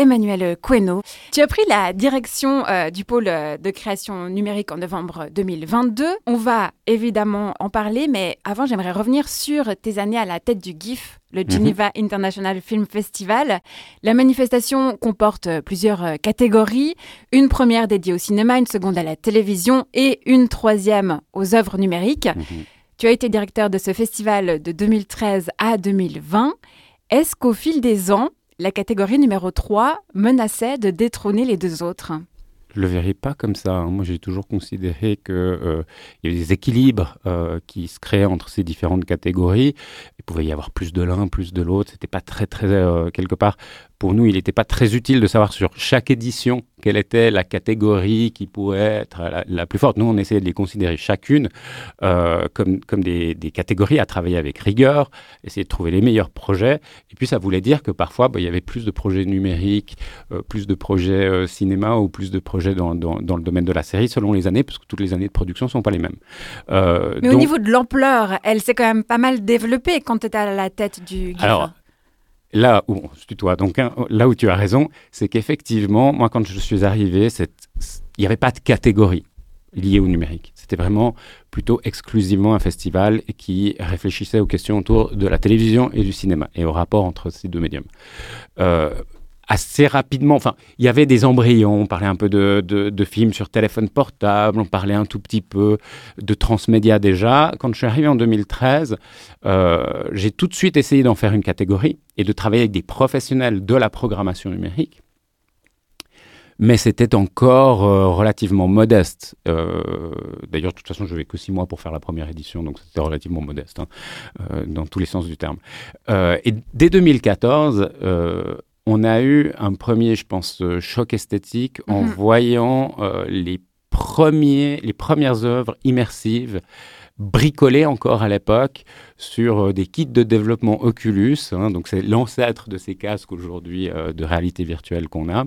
Emmanuel Queno. Tu as pris la direction euh, du pôle euh, de création numérique en novembre 2022. On va évidemment en parler, mais avant, j'aimerais revenir sur tes années à la tête du GIF, le mhm. Geneva International Film Festival. La manifestation comporte euh, plusieurs catégories, une première dédiée au cinéma, une seconde à la télévision et une troisième aux œuvres numériques. Mhm. Tu as été directeur de ce festival de 2013 à 2020. Est-ce qu'au fil des ans, la catégorie numéro 3 menaçait de détrôner les deux autres? Je le verrai pas comme ça. Hein. Moi, j'ai toujours considéré qu'il euh, y avait des équilibres euh, qui se créaient entre ces différentes catégories. Il pouvait y avoir plus de l'un, plus de l'autre. C'était pas très, très euh, quelque part pour nous, il n'était pas très utile de savoir sur chaque édition quelle était la catégorie qui pourrait être la, plus forte. Nous, on essayait de les considérer chacune euh, comme, comme des, catégories à travailler avec rigueur, essayer de trouver les meilleurs projets. Et puis, ça voulait dire que parfois, bah, il y avait plus de projets numériques, euh, plus de projets euh, cinéma ou plus de projets dans, dans, le domaine de la série selon les années, parce que toutes les années de production ne sont pas les mêmes. Mais au niveau de l'ampleur, elle s'est quand même pas mal développée quand tu étais à la tête du Alors, là où, donc hein, là où tu as raison, c'est qu'effectivement, moi, quand je suis arrivé, il n'y avait pas de catégorie liée au numérique. C'était vraiment plutôt exclusivement un festival qui réfléchissait aux questions autour de la télévision et du cinéma et au rapport entre ces deux médiums. Euh, assez rapidement. Enfin, il y avait des embryons. On parlait un peu de, de, films sur téléphone portable. On parlait un tout petit peu de transmédia déjà. Quand je suis arrivé en 2013, euh, j'ai tout de suite essayé d'en faire une catégorie et de travailler avec des professionnels de la programmation numérique. Mais c'était encore euh, relativement modeste. Euh, d'ailleurs, de toute façon, je n'avais que six mois pour faire la première édition, donc c'était relativement modeste, hein, dans tous les sens du terme. et dès 2014, on a eu un premier, je pense, euh, choc esthétique en mhm. voyant euh, les, premiers, les premières œuvres immersives bricolées encore à l'époque sur euh, des kits de développement Oculus. Hein, donc, c'est l'ancêtre de ces casques aujourd'hui de réalité virtuelle qu'on a.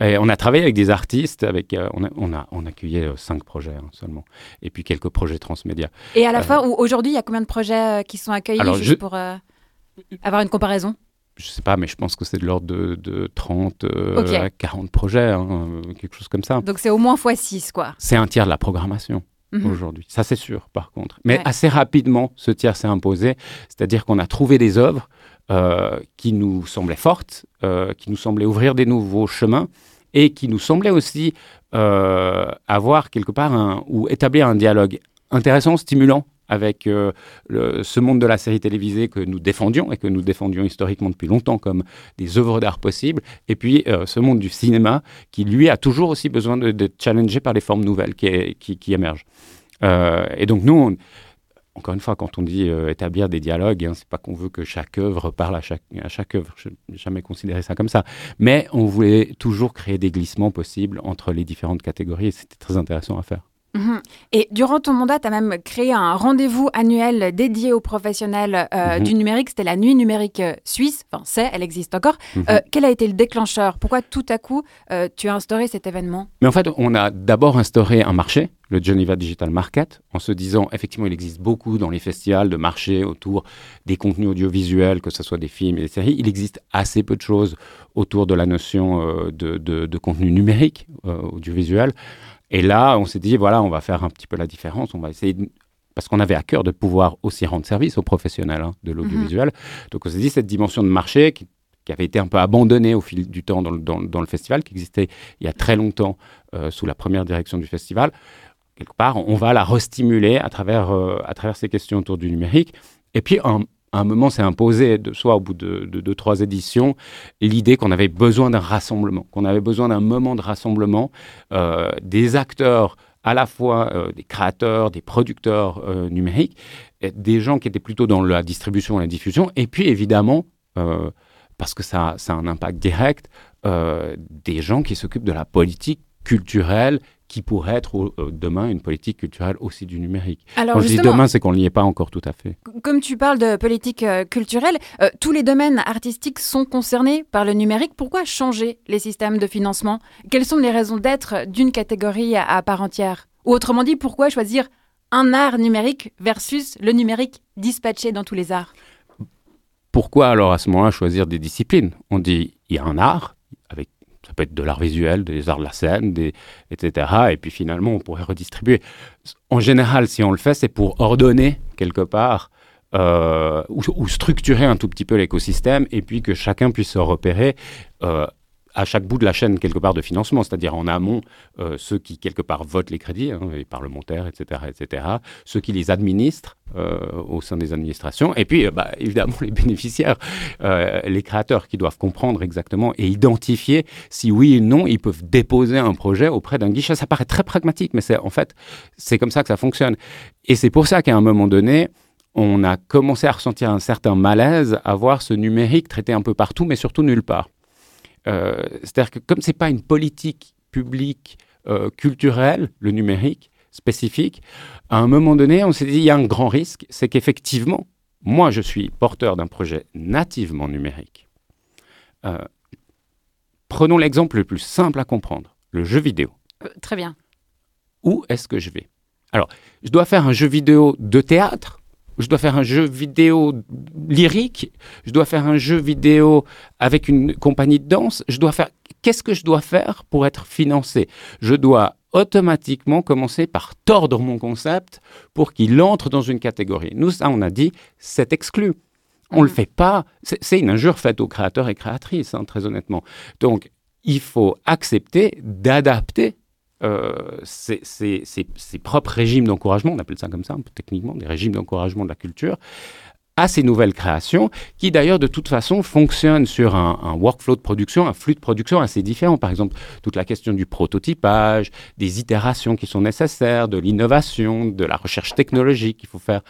Et on a travaillé avec des artistes, avec, on, a, on, a, on accueillait cinq projets hein, seulement, et puis quelques projets transmédia. Et à la fin, aujourd'hui, il y a combien de projets qui sont accueillis juste pour avoir une comparaison? Je sais pas, mais je pense que c'est de l'ordre de, 30 euh, à 40 projets, hein, quelque chose comme ça. Donc c'est au moins x6, quoi. C'est un tiers de la programmation mhm. aujourd'hui. Ça, c'est sûr, par contre. Mais assez rapidement, ce tiers s'est imposé. C'est-à-dire qu'on a trouvé des œuvres euh, qui nous semblaient fortes, euh, qui nous semblaient ouvrir des nouveaux chemins et qui nous semblaient aussi avoir quelque part un, ou établir un dialogue intéressant, stimulant avec euh, ce monde de la série télévisée que nous défendions et que nous défendions historiquement depuis longtemps comme des œuvres d'art possibles, et puis euh, ce monde du cinéma qui, lui, a toujours aussi besoin de challenger par les formes nouvelles qui, qui, émergent. Euh, et donc nous, encore une fois, quand on dit établir des dialogues, hein, c'est pas qu'on veut que chaque œuvre parle à chaque, à chaque œuvre. Je n'ai jamais considéré ça comme ça. Mais on voulait toujours créer des glissements possibles entre les différentes catégories et c'était très intéressant à faire. Mhm. Et durant ton mandat, tu as même créé un rendez-vous annuel dédié aux professionnels euh, mhm. du numérique. C'était la Nuit numérique euh, suisse. Enfin, c'est, elle existe encore. Mhm. Euh, quel a été le déclencheur? Pourquoi tout à coup tu as instauré cet événement? Mais en fait, on a d'abord instauré un marché, le Geneva Digital Market, en se disant, effectivement, il existe beaucoup dans les festivals de marché autour des contenus audiovisuels, que ce soit des films et des séries. Il existe assez peu de choses autour de la notion de, de, de, contenu numérique audiovisuel. Et là, on s'est dit, voilà, on va faire un petit peu la différence. On va essayer parce qu'on avait à cœur de pouvoir aussi rendre service aux professionnels hein, de l'audiovisuel. Mhm. Donc on s'est dit cette dimension de marché qui, avait été un peu abandonnée au fil du temps dans le, dans, le festival, qui existait il y a très longtemps euh, sous la première direction du festival. Quelque part, on va la restimuler à travers, euh, à travers ces questions autour du numérique. Et puis, un, à un moment s'est imposé, de soi au bout de deux, trois éditions, l'idée qu'on avait besoin d'un rassemblement, qu'on avait besoin d'un moment de rassemblement euh, des acteurs, à la fois euh, des créateurs, des producteurs euh, numériques, des gens qui étaient plutôt dans la distribution et la diffusion, et puis évidemment, parce que ça, a un impact direct, des gens qui s'occupent de la politique culturelle qui pourrait être euh, demain une politique culturelle aussi du numérique. Alors Quand je dis demain, c'est qu'on n'y est pas encore tout à fait. Comme tu parles de politique euh, culturelle, euh, tous les domaines artistiques sont concernés par le numérique. Pourquoi changer les systèmes de financement? Quelles sont les raisons d'être d'une catégorie à, part entière? Ou autrement dit, pourquoi choisir un art numérique versus le numérique dispatché dans tous les arts? Pourquoi alors à ce moment-là choisir des disciplines? On dit il y a un art, ça peut être de l'art visuel, des arts de la scène, etc. Et puis finalement, on pourrait redistribuer. En général, si on le fait, c'est pour ordonner quelque part euh, ou, structurer un tout petit peu l'écosystème et puis que chacun puisse se repérer euh, à chaque bout de la chaîne quelque part de financement, c'est-à-dire en amont euh, ceux qui quelque part votent les crédits, hein, les parlementaires, etc., etc., ceux qui les administrent euh, au sein des administrations, et puis euh, bah, évidemment les bénéficiaires, les créateurs qui doivent comprendre exactement et identifier si oui ou non ils peuvent déposer un projet auprès d'un guichet. Ça paraît très pragmatique, mais c'est en fait c'est comme ça que ça fonctionne. Et c'est pour ça qu'à un moment donné, on a commencé à ressentir un certain malaise à voir ce numérique traité un peu partout, mais surtout nulle part. Euh, c'est-à-dire que comme ce n'est pas une politique publique euh, culturelle, le numérique, spécifique, à un moment donné, on s'est dit, il y a un grand risque, c'est qu'effectivement, moi, je suis porteur d'un projet nativement numérique. Euh, prenons l'exemple le plus simple à comprendre, le jeu vidéo. très bien. Où est-ce que je vais? Alors, je dois faire un jeu vidéo de théâtre je dois faire un jeu vidéo lyrique, je dois faire un jeu vidéo avec une compagnie de danse, je dois faire qu'est-ce que je dois faire pour être financé? Je dois automatiquement commencer par tordre mon concept pour qu'il entre dans une catégorie. Nous, ça, on a dit, c'est exclu. On ne le mm. fait pas. C'est une injure faite aux créateurs et créatrices, hein, très honnêtement. Donc, il faut accepter d'adapter euh, ses, propres régimes d'encouragement, on appelle ça comme ça peu techniquement, des régimes d'encouragement de la culture, à ces nouvelles créations, qui d'ailleurs de toute façon fonctionnent sur un, workflow de production, un flux de production assez différent. Par exemple, toute la question du prototypage, des itérations qui sont nécessaires, de l'innovation, de la recherche technologique qu'il faut faire.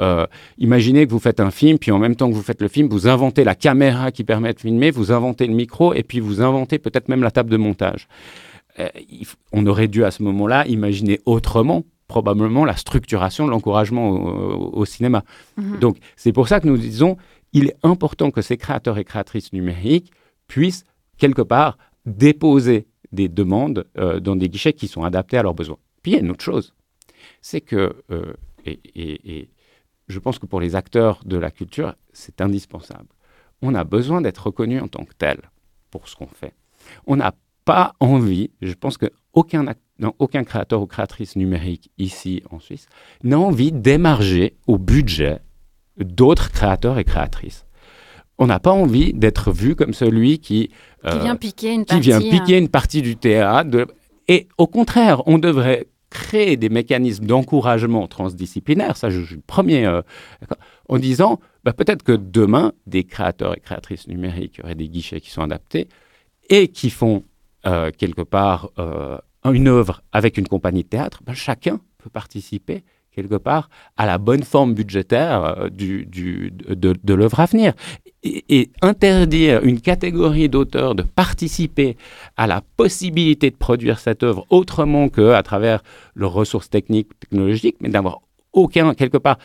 Euh, imaginez que vous faites un film, puis en même temps que vous faites le film, vous inventez la caméra qui permet de filmer, vous inventez le micro, et puis vous inventez peut-être même la table de montage. Euh, on aurait dû à ce moment-là imaginer autrement probablement la structuration de l'encouragement au, cinéma. Mhm. Donc c'est pour ça que nous disons, il est important que ces créateurs et créatrices numériques puissent quelque part déposer des demandes euh, dans des guichets qui sont adaptés à leurs besoins. Puis il y a une autre chose, c'est que, euh, et, je pense que pour les acteurs de la culture, c'est indispensable. On a besoin d'être reconnu en tant que tel pour ce qu'on fait. On n'a pas envie, je pense qu'aucun aucun créateur ou créatrice numérique ici en Suisse n'a envie d'émarger au budget d'autres créateurs et créatrices. On n'a pas envie d'être vu comme celui qui, qui vient piquer une partie, vient piquer une partie du théâtre. Et au contraire, on devrait créer des mécanismes d'encouragement transdisciplinaire, ça je, suis le premier, euh, en disant bah, peut-être que demain, des créateurs et créatrices numériques auraient des guichets qui sont adaptés et qui font euh, quelque part euh, une œuvre avec une compagnie de théâtre, ben, chacun peut participer quelque part à la bonne forme budgétaire euh, du, de, l'œuvre à venir. Et, interdire une catégorie d'auteurs de participer à la possibilité de produire cette œuvre autrement qu'à travers leurs ressources techniques, technologiques, mais d'avoir aucun, quelque part,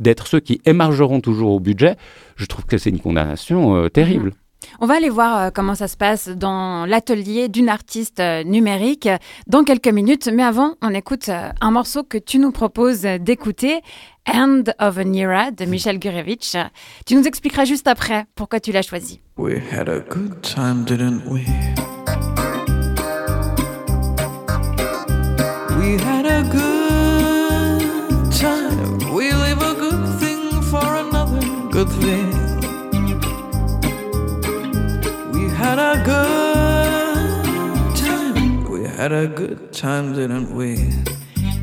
d'être ceux qui émargeront toujours au budget, je trouve que c'est une condamnation terrible. On va aller voir euh, comment ça se passe dans l'atelier d'une artiste euh, numérique dans quelques minutes. Mais avant, on écoute euh, un morceau que tu nous proposes d'écouter, End of an Era de Michel Gurevich. Tu nous expliqueras juste après pourquoi tu l'as choisi. We had a good time, didn't we? We had a good time. We a good thing for another good.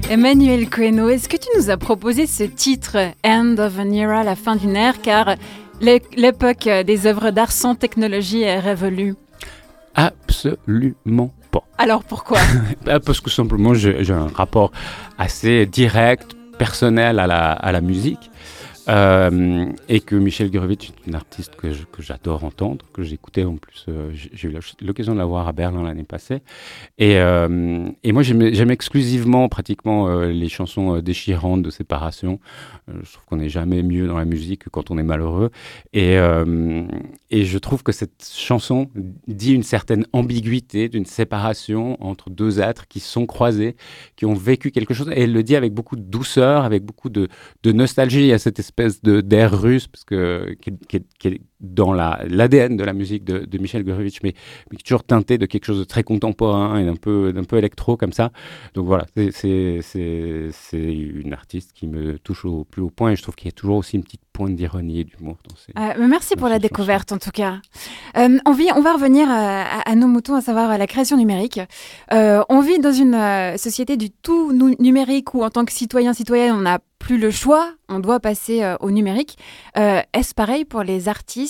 Emmanuel Coeno, est-ce que tu nous as proposé ce titre End of an Era, la fin d'une ère, car l'époque des œuvres d'art sans technologie est révolue Absolument pas. Alors pourquoi bah, Parce que simplement j'ai un rapport assez direct, personnel à la musique. Euh, et que Michel Gurevitch est une artiste que, j'adore entendre, que j'écoutais en plus. Euh, j'ai eu l'occasion de la voir à Berlin l'année passée. Et, euh, moi, j'aime exclusivement, pratiquement, les chansons déchirantes de séparation. je trouve qu'on n'est jamais mieux dans la musique que quand on est malheureux. Et, je trouve que cette chanson dit une certaine ambiguïté d'une séparation entre deux êtres qui sont croisés, qui ont vécu quelque chose. Et elle le dit avec beaucoup de douceur, avec beaucoup de, de nostalgie. à cette espèce espèce de d'air russe, parce que, qui, est dans l'ADN de la musique de, de Michel Gurevitch, mais, mais, toujours teinté de quelque chose de très contemporain et d'un peu, d'un peu électro comme ça. Donc voilà, c'est une artiste qui me touche au plus haut point et je trouve qu'il y a toujours aussi une petite pointe d'ironie et d'humour dans ses. Euh, merci pour la découverte en tout cas. Euh, on, vit, on va revenir à, à, nos moutons, à savoir à la création numérique. Euh, on vit dans une euh, société du tout numérique où en tant que citoyen, citoyenne, on n'a plus le choix, on doit passer euh, au numérique. Euh, est-ce pareil pour les artistes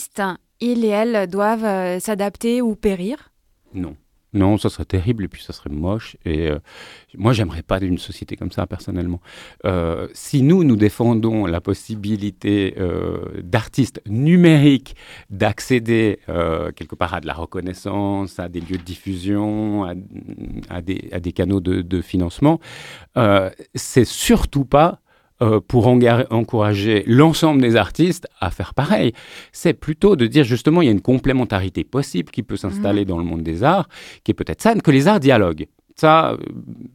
Ils et elles doivent euh, s'adapter ou périr? Non. Non, ça serait terrible et puis ça serait moche. Et moi, j'aimerais pas d'une société comme ça personnellement. si nous, nous défendons la possibilité d'artistes numériques d'accéder quelque part à de la reconnaissance, à des lieux de diffusion, à, des, à des, canaux de, de financement, c'est surtout pas euh, pour encourager l'ensemble des artistes à faire pareil. C'est plutôt de dire justement il y a une complémentarité possible qui peut s'installer mmh. dans le monde des arts, qui est peut-être saine, que les arts dialoguent. Ça, euh,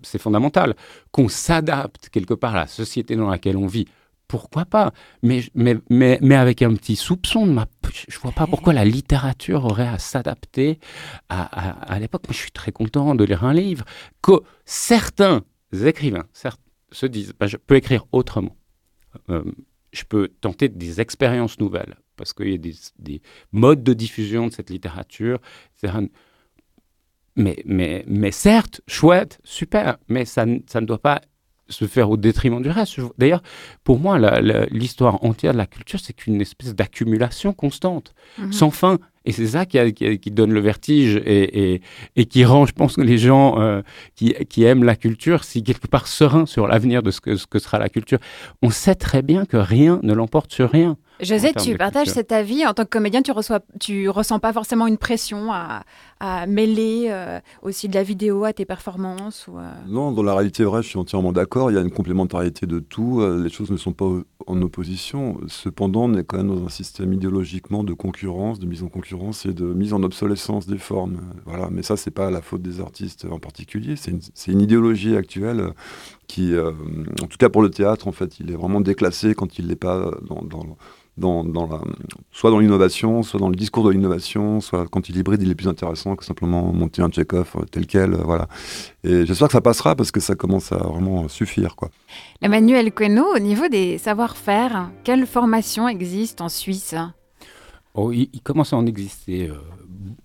c'est fondamental. Qu'on s'adapte quelque part à la société dans laquelle on vit. Pourquoi pas? Mais, mais, mais, mais avec un petit soupçon de ma... Je vois pas pourquoi la littérature aurait à s'adapter à, à, à l'époque. je suis très content de lire un livre que certains écrivains, certains se disent bah, je peux écrire autrement. Euh, je peux tenter des expériences nouvelles parce qu'il y a des, modes de diffusion de cette littérature. Mais, mais, mais certes, chouette, super, mais ça, ça ne doit pas se faire au détriment du reste. D'ailleurs, pour moi, l'histoire entière de la culture, c'est qu'une espèce d'accumulation constante, mhm. sans fin. Et c'est ça qui, qui, donne le vertige et, et, qui rend, je pense, les gens euh, qui, qui, aiment la culture, si quelque part sereins sur l'avenir de ce que, ce que sera la culture. On sait très bien que rien ne l'emporte sur rien. José, tu partages cet avis. En tant que comédien, tu reçois, tu ressens pas forcément une pression à, à mêler euh, aussi de la vidéo à tes performances ou, euh? Non, dans la réalité vraie, je suis entièrement d'accord. Il y a une complémentarité de tout. Les choses ne sont pas en opposition. Cependant, on est quand même dans un système idéologiquement de concurrence, de mise en concurrence et de mise en obsolescence des formes. Voilà. Mais ça, c'est pas la faute des artistes en particulier. C'est une, idéologie actuelle qui, en tout cas pour le théâtre, en fait, il est vraiment déclassé quand il n'est pas dans, soit dans l'innovation, soit dans le discours de l'innovation, soit quand il hybride, il est plus intéressant que simplement monter un check-off euh, tel quel. Euh, voilà. Et j'espère que ça passera parce que ça commence à vraiment suffire. Quoi. Emmanuel Queneau, au niveau des savoir-faire, quelle formation existe en Suisse? Oh, il, commence à en exister euh,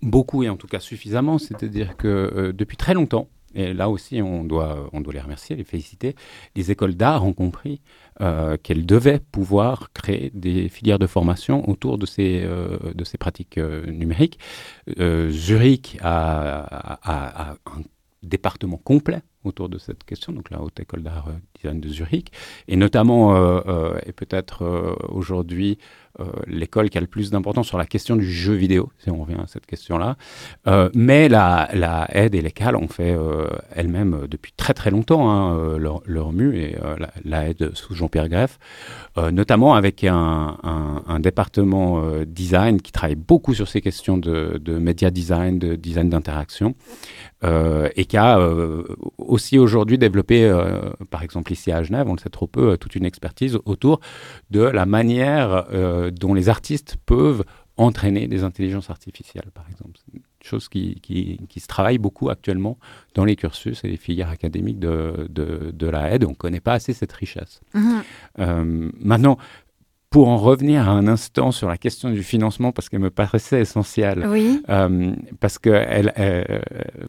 beaucoup et en tout cas suffisamment. C'est-à-dire que depuis très longtemps, et là aussi, on doit, on doit les remercier, les féliciter. Les écoles d'art ont compris euh, qu'elles devaient pouvoir créer des filières de formation autour de ces, euh, pratiques euh, numériques. Zurich a, un département complet autour de cette question, donc la Haute École d'Art Design de Zurich, et notamment, et peut-être aujourd'hui, euh, l'école qui a le plus d'importance sur la question du jeu vidéo, si on revient à cette question-là. Euh, mais la, la, aide et l'école ont fait euh, elles-mêmes depuis très très longtemps hein, leur, leur, et la, aide sous Jean-Pierre Greff, notamment avec un, un, un département design qui travaille beaucoup sur ces questions de, de média design, de design d'interaction. Euh, et qui a euh, aussi aujourd'hui développé, euh, par exemple ici à Genève, on le sait trop peu, toute une expertise autour de la manière dont les artistes peuvent entraîner des intelligences artificielles, par exemple. Une chose qui, qui, qui, se travaille beaucoup actuellement dans les cursus et les filières académiques de, de, de la aide. On ne connaît pas assez cette richesse. Mmh. maintenant, pour en revenir à un instant sur la question du financement, parce qu'elle me paraissait essentielle, oui. euh, parce que elle, euh,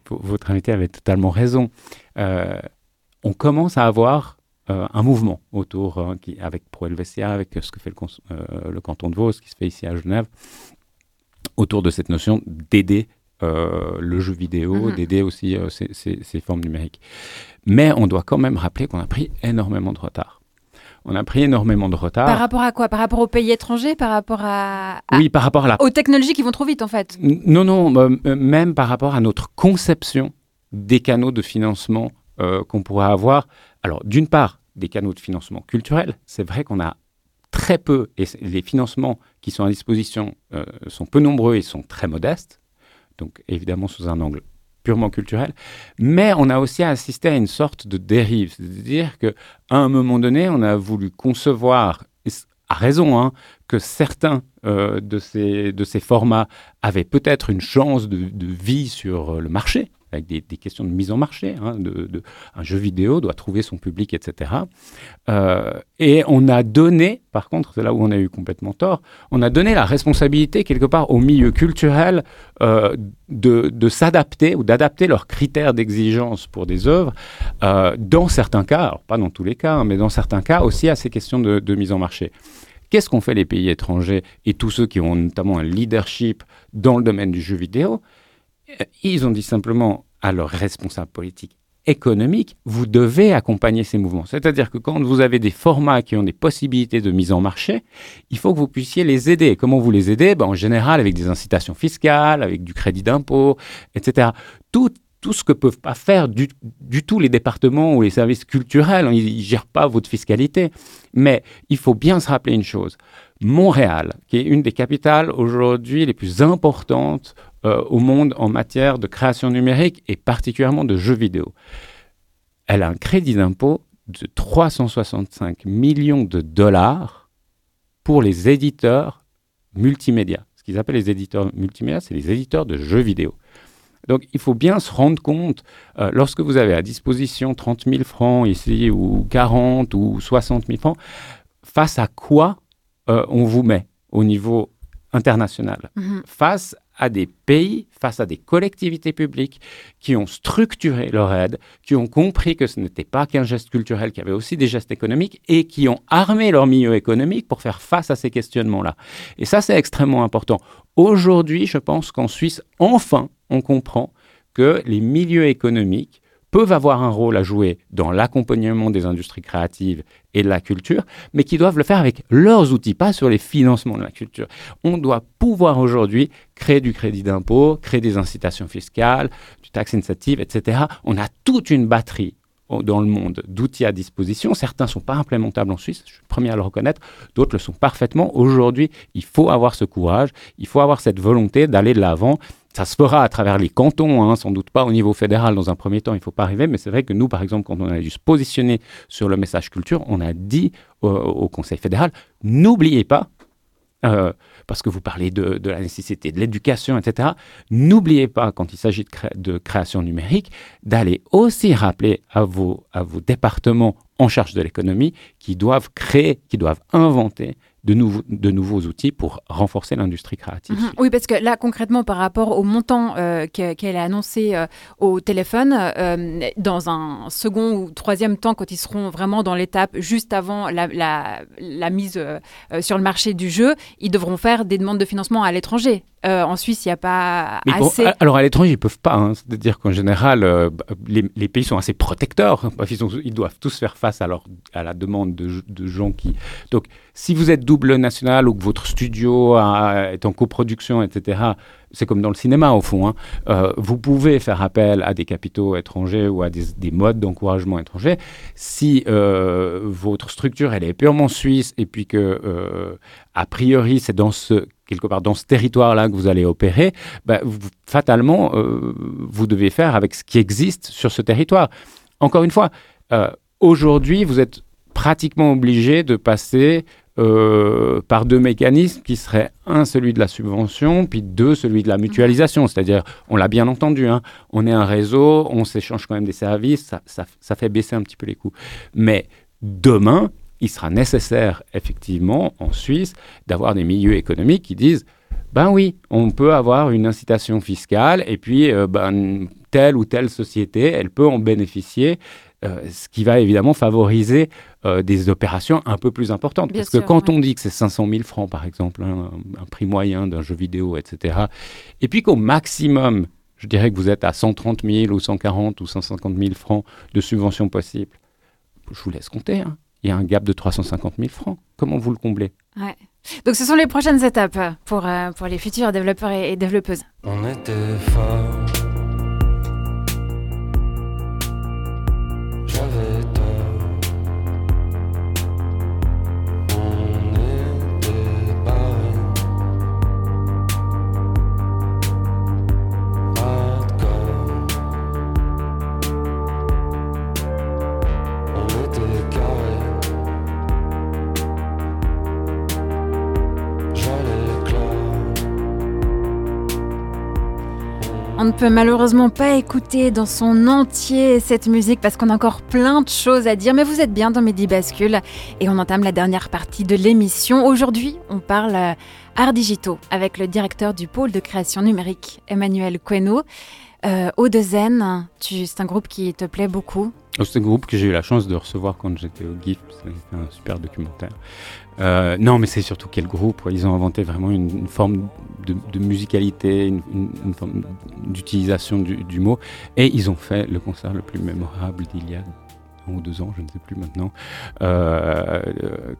votre invité avait totalement raison, euh, on commence à avoir euh, un mouvement autour, hein, qui, avec Pro Helvetia, avec ce que fait le, le, canton de Vaud, ce qui se fait ici à Genève, autour de cette notion d'aider le jeu vidéo, mm -hmm. d'aider aussi ces, ces, ces formes numériques. Mais on doit quand même rappeler qu'on a pris énormément de retard on a pris énormément de retard. Par rapport à quoi? Par rapport aux pays étrangers? Par rapport à, Oui, par rapport à la... Aux technologies qui vont trop vite, en fait? Non, non, euh, euh, même par rapport à notre conception des canaux de financement euh, qu'on pourrait avoir. Alors, d'une part, des canaux de financement culturels. C'est vrai qu'on a très peu, et les financements qui sont à disposition euh, sont peu nombreux et sont très modestes. Donc, évidemment, sous un angle purement culturel, mais on a aussi assisté à une sorte de dérive, c'est-à-dire qu'à un moment donné, on a voulu concevoir a raison, hein, que certains euh, de, ces, de ces formats avaient peut-être une chance de, vie sur le marché, avec des, questions de mise en marché. Hein, de, un jeu vidéo doit trouver son public, etc. Euh, et on a donné, par contre, c'est là où on a eu complètement tort, on a donné la responsabilité quelque part au milieu culturel euh, de, s'adapter ou d'adapter leurs critères d'exigence pour des œuvres, euh, dans certains cas, pas dans tous les cas, hein, mais dans certains cas aussi à ces questions de, de mise en marché. Qu'est-ce qu'ont fait les pays étrangers et tous ceux qui ont notamment un leadership dans le domaine du jeu vidéo? Ils ont dit simplement à leurs responsables politiques économiques, vous devez accompagner ces mouvements. C'est-à-dire que quand vous avez des formats qui ont des possibilités de mise en marché, il faut que vous puissiez les aider. Comment vous les aidez? Ben, En général, avec des incitations fiscales, avec du crédit d'impôt, etc. Tout, tout ce que peuvent pas faire du, du, tout les départements ou les services culturels. Ils ne gèrent pas votre fiscalité. Mais il faut bien se rappeler une chose. Montréal, qui est une des capitales aujourd'hui les plus importantes euh, au monde en matière de création numérique et particulièrement de jeux vidéo. Elle a un crédit d'impôt de 365 millions de dollars pour les éditeurs multimédia. Ce qu'ils appellent les éditeurs multimédia, c'est les éditeurs de jeux vidéo. Donc il faut bien se rendre compte, euh, lorsque vous avez à disposition 30 000 francs ici, ou 40 ou 60 000 francs, face à quoi euh, on vous met au niveau international, mm -hmm. face à des pays, face à des collectivités publiques qui ont structuré leur aide, qui ont compris que ce n'était pas qu'un geste culturel, qu'il y avait aussi des gestes économiques et qui ont armé leur milieu économique pour faire face à ces questionnements-là. Et ça, c'est extrêmement important. Aujourd'hui, je pense qu'en Suisse, enfin, on comprend que les milieux économiques peuvent avoir un rôle à jouer dans l'accompagnement des industries créatives et de la culture, mais qui doivent le faire avec leurs outils, pas sur les financements de la culture. On doit pouvoir aujourd'hui créer du crédit d'impôt, créer des incitations fiscales, du tax incentive, etc. On a toute une batterie dans le monde d'outils à disposition. Certains ne sont pas implémentables en Suisse, je suis le premier à le reconnaître, d'autres le sont parfaitement. Aujourd'hui, il faut avoir ce courage, il faut avoir cette volonté d'aller de l'avant ça se fera à travers les cantons, hein, sans doute pas au niveau fédéral dans un premier temps, il ne faut pas arriver, mais c'est vrai que nous, par exemple, quand on a dû se positionner sur le message culture, on a dit au, Conseil fédéral, n'oubliez pas, euh, parce que vous parlez de, la nécessité de l'éducation, etc., n'oubliez pas, quand il s'agit de, création numérique, d'aller aussi rappeler à vos, à vos départements en charge de l'économie qui doivent créer, qui doivent inventer de, nouveau, de nouveaux outils pour renforcer l'industrie créative. Mmh. Oui, parce que là, concrètement, par rapport au montant euh, qu'elle qu a annoncé euh, au téléphone, euh, dans un second ou troisième temps, quand ils seront vraiment dans l'étape juste avant la, mise sur le marché du jeu, ils devront faire des demandes de financement à l'étranger. Euh, en Suisse, il n'y a pas Mais assez. Bon, alors à l'étranger, ils ne peuvent pas. Hein. C'est-à-dire qu'en général, euh, les, les, pays sont assez protecteurs. Ils, sont, ils, doivent tous faire face à, leur, à la demande de, de, gens qui. Donc, si vous êtes double national ou que votre studio a, est en coproduction, etc., c'est comme dans le cinéma au fond. Hein. Euh, vous pouvez faire appel à des capitaux étrangers ou à des, des modes d'encouragement étrangers si euh, votre structure elle est purement suisse et puis que euh, a priori c'est dans ce quelque part dans ce territoire-là que vous allez opérer, vous, fatalement euh, vous devez faire avec ce qui existe sur ce territoire. Encore une fois, euh, aujourd'hui vous êtes pratiquement obligé de passer euh, par deux mécanismes qui seraient un celui de la subvention puis deux celui de la mutualisation. C'est-à-dire on l'a bien entendu hein, on est un réseau on s'échange quand même des services ça, ça, ça, fait baisser un petit peu les coûts. Mais demain il sera nécessaire effectivement en Suisse d'avoir des milieux économiques qui disent ben oui on peut avoir une incitation fiscale et puis euh, ben, telle ou telle société elle peut en bénéficier euh, ce qui va évidemment favoriser euh, des opérations un peu plus importantes. Bien Parce sûr, que quand ouais. on dit que c'est 500 000 francs, par exemple, hein, un, un prix moyen d'un jeu vidéo, etc., et puis qu'au maximum, je dirais que vous êtes à 130 000 ou 140 ou 150 000 francs de subvention possible, je vous laisse compter. Hein. Il y a un gap de 350 000 francs. Comment vous le comblez? Ouais. Donc ce sont les prochaines étapes pour, euh, pour les futurs développeurs et, et développeuses. On était fort. Malheureusement pas écouter dans son entier cette musique parce qu'on a encore plein de choses à dire, mais vous êtes bien dans Midi Bascule et on entame la dernière partie de l'émission. Aujourd'hui, on parle euh, art digitaux avec le directeur du pôle de création numérique, Emmanuel Queno. Euh, Odezen, c'est un groupe qui te plaît beaucoup un groupe que j'ai eu la chance de recevoir quand j'étais au GIF, c'était un super documentaire. Euh, non, mais c'est surtout quel groupe. Ils ont inventé vraiment une, forme de, musicalité, une, forme d'utilisation du, mot. Et ils ont fait le concert le plus mémorable d'il y a un ou deux ans, je ne sais plus maintenant, euh,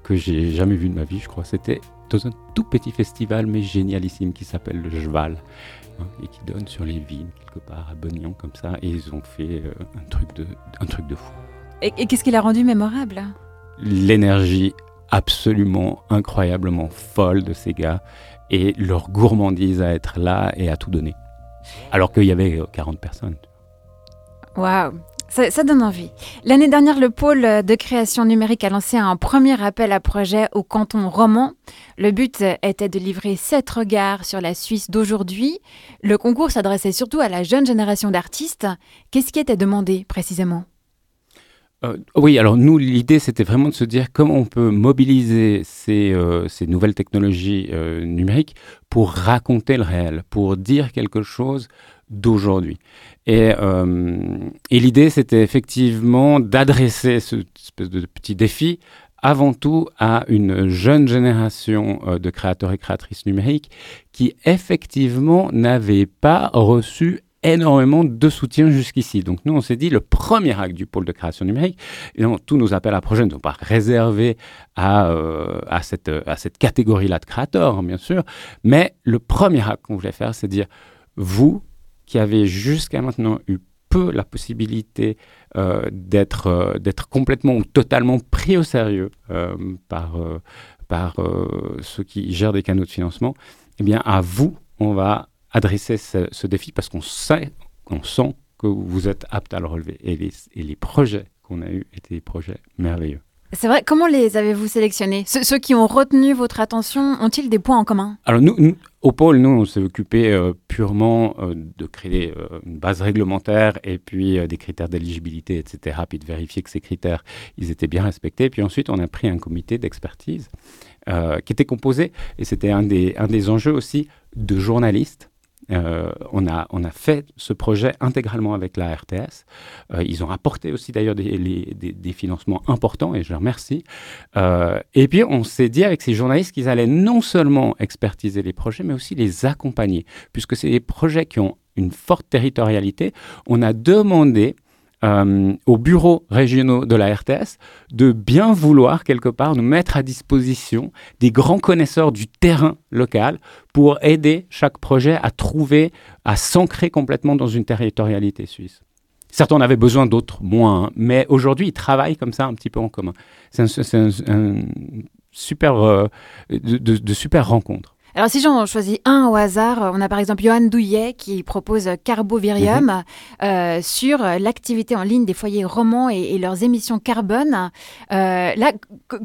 que j'ai jamais vu de ma vie, je crois. C'était dans un tout petit festival, mais génialissime, qui s'appelle le Jval. Hein, et qui donne sur les vignes, quelque part à Bognon, comme ça. Et ils ont fait euh, un, truc de, un truc de fou. Et, et qu'est-ce qui l'a rendu mémorable? L'énergie absolument incroyablement folle de ces gars et leur gourmandise à être là et à tout donner. Alors qu'il y avait 40 euh, personnes. Waouh ça, donne envie. L'année dernière, le pôle de création numérique a lancé un premier appel à projet au canton roman. Le but était de livrer sept regards sur la Suisse d'aujourd'hui. Le concours s'adressait surtout à la jeune génération d'artistes. Qu'est-ce qui était demandé précisément? Euh, oui, alors nous, l'idée, c'était vraiment de se dire comment on peut mobiliser ces, euh, nouvelles technologies euh, numériques pour raconter le réel, pour dire quelque chose d'aujourd'hui. Et, l'idée, c'était effectivement d'adresser ce petit défi avant tout à une jeune génération de créateurs et créatrices numériques qui effectivement n'avaient pas reçu énormément de soutien jusqu'ici. Donc nous, on s'est dit, le premier acte du pôle de création numérique, et tous nos appels à projets ne sont pas réservés à, euh, cette, catégorie-là de créateurs, hein, bien sûr, mais le premier acte qu'on voulait faire, c'est dire, vous qui avez jusqu'à maintenant eu peu la possibilité euh, d'être euh, d'être complètement ou totalement pris au sérieux par, par ceux qui gèrent des canaux de financement, eh bien, à vous, on va adresser ce, défi parce qu'on sait, on sent que vous êtes apte à le relever. Et les, et les projets qu'on a eus étaient des projets merveilleux. C'est vrai, comment les avez-vous sélectionnés? Ceux, qui ont retenu votre attention ont-ils des points en commun? Alors nous, au pôle, nous, on s'est occupé euh, purement euh, de créer euh, une base réglementaire et puis des critères d'éligibilité, etc., puis de vérifier que ces critères, ils étaient bien respectés. Puis ensuite, on a pris un comité d'expertise qui était composé, et c'était un des, un des enjeux aussi, de journalistes euh, on, a, on a fait ce projet intégralement avec la RTS. Euh, ils ont apporté aussi d'ailleurs des, financements importants et je les remercie. Euh, et puis on s'est dit avec ces journalistes qu'ils allaient non seulement expertiser les projets, mais aussi les accompagner, puisque c'est des projets qui ont une forte territorialité. On a demandé euh, aux bureaux régionaux de la RTS de bien vouloir quelque part nous mettre à disposition des grands connaisseurs du terrain local pour aider chaque projet à trouver, à s'ancrer complètement dans une territorialité suisse. Certes, on avait besoin d'autres moins, hein, mais aujourd'hui, ils travaillent comme ça un petit peu en commun. C'est un, super, euh, de, de super rencontres. Alors si j'en choisis un au hasard, on a par exemple Johan Douillet qui propose Carbovirium mhm. euh, sur l'activité en ligne des foyers romans et, leurs émissions carbone. Euh, là,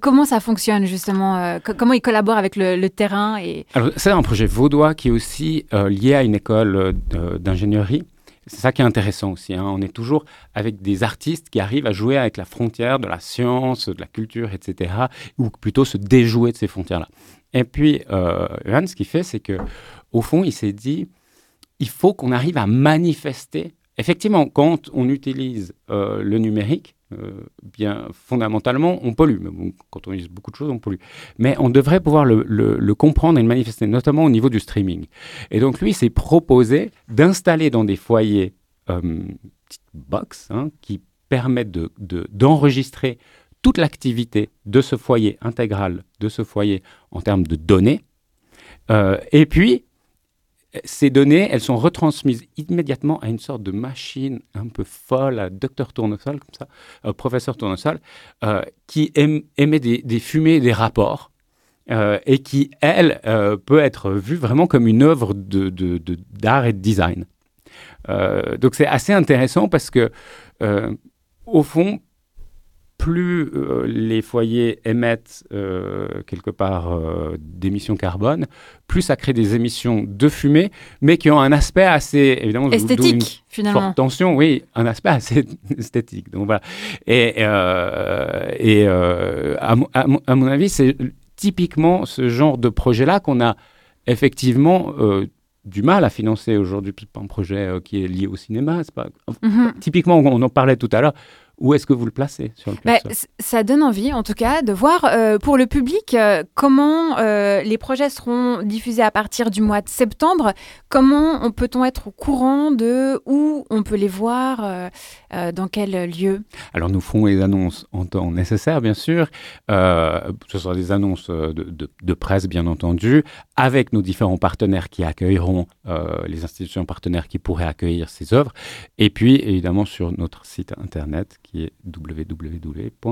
comment ça fonctionne justement euh, Comment ils collaborent avec le, terrain et... Alors c'est un projet vaudois qui est aussi lié à une école d'ingénierie. C'est ça qui est intéressant aussi. Hein. On est toujours avec des artistes qui arrivent à jouer avec la frontière de la science, de la culture, etc., ou plutôt se déjouer de ces frontières-là. Et puis, euh, ce qu'il fait, c'est que, au fond, il s'est dit, il faut qu'on arrive à manifester. Effectivement, quand on utilise euh, le numérique, euh, bien fondamentalement, on pollue. quand on utilise beaucoup de choses, on pollue. Mais on devrait pouvoir le, comprendre et le manifester, notamment au niveau du streaming. Et donc, lui, s'est proposé d'installer dans des foyers euh, petites box hein, qui permettent d'enregistrer de, toute l'activité de ce foyer intégral, de ce foyer en termes de données. Euh, et puis, ces données, elles sont retransmises immédiatement à une sorte de machine un peu folle, à docteur Tournesol, comme ça, euh, professeur Tournesol, euh, qui émet des, fumées des rapports. et qui, elle, peut être vue vraiment comme une œuvre d'art de, et de design. donc c'est assez intéressant parce que, au fond, plus euh, les foyers émettent euh, quelque part euh, d'émissions carbone, plus ça crée des émissions de fumée, mais qui ont un aspect assez évidemment esthétique finalement. Forte tension, oui, un aspect assez esthétique. Donc voilà. Et, et à, à, mon avis, c'est typiquement ce genre de projet-là qu'on a effectivement du mal à financer aujourd'hui. pas un projet qui est lié au cinéma. Pas... Mm-hmm. Typiquement, on en parlait tout à l'heure où est-ce que vous le placez sur le bah, Ça donne envie, en tout cas, de voir euh, pour le public euh, comment euh, les projets seront diffusés à partir du mois de septembre. Comment peut-on être au courant de où on peut les voir, dans quel lieu? Alors, nous ferons les annonces en temps nécessaire, bien sûr. ce sera des annonces de, de, presse, bien entendu, avec nos différents partenaires qui accueilleront, les institutions partenaires qui pourraient accueillir ces œuvres. Et puis, évidemment, sur notre site internet qui est www.polnum.ch.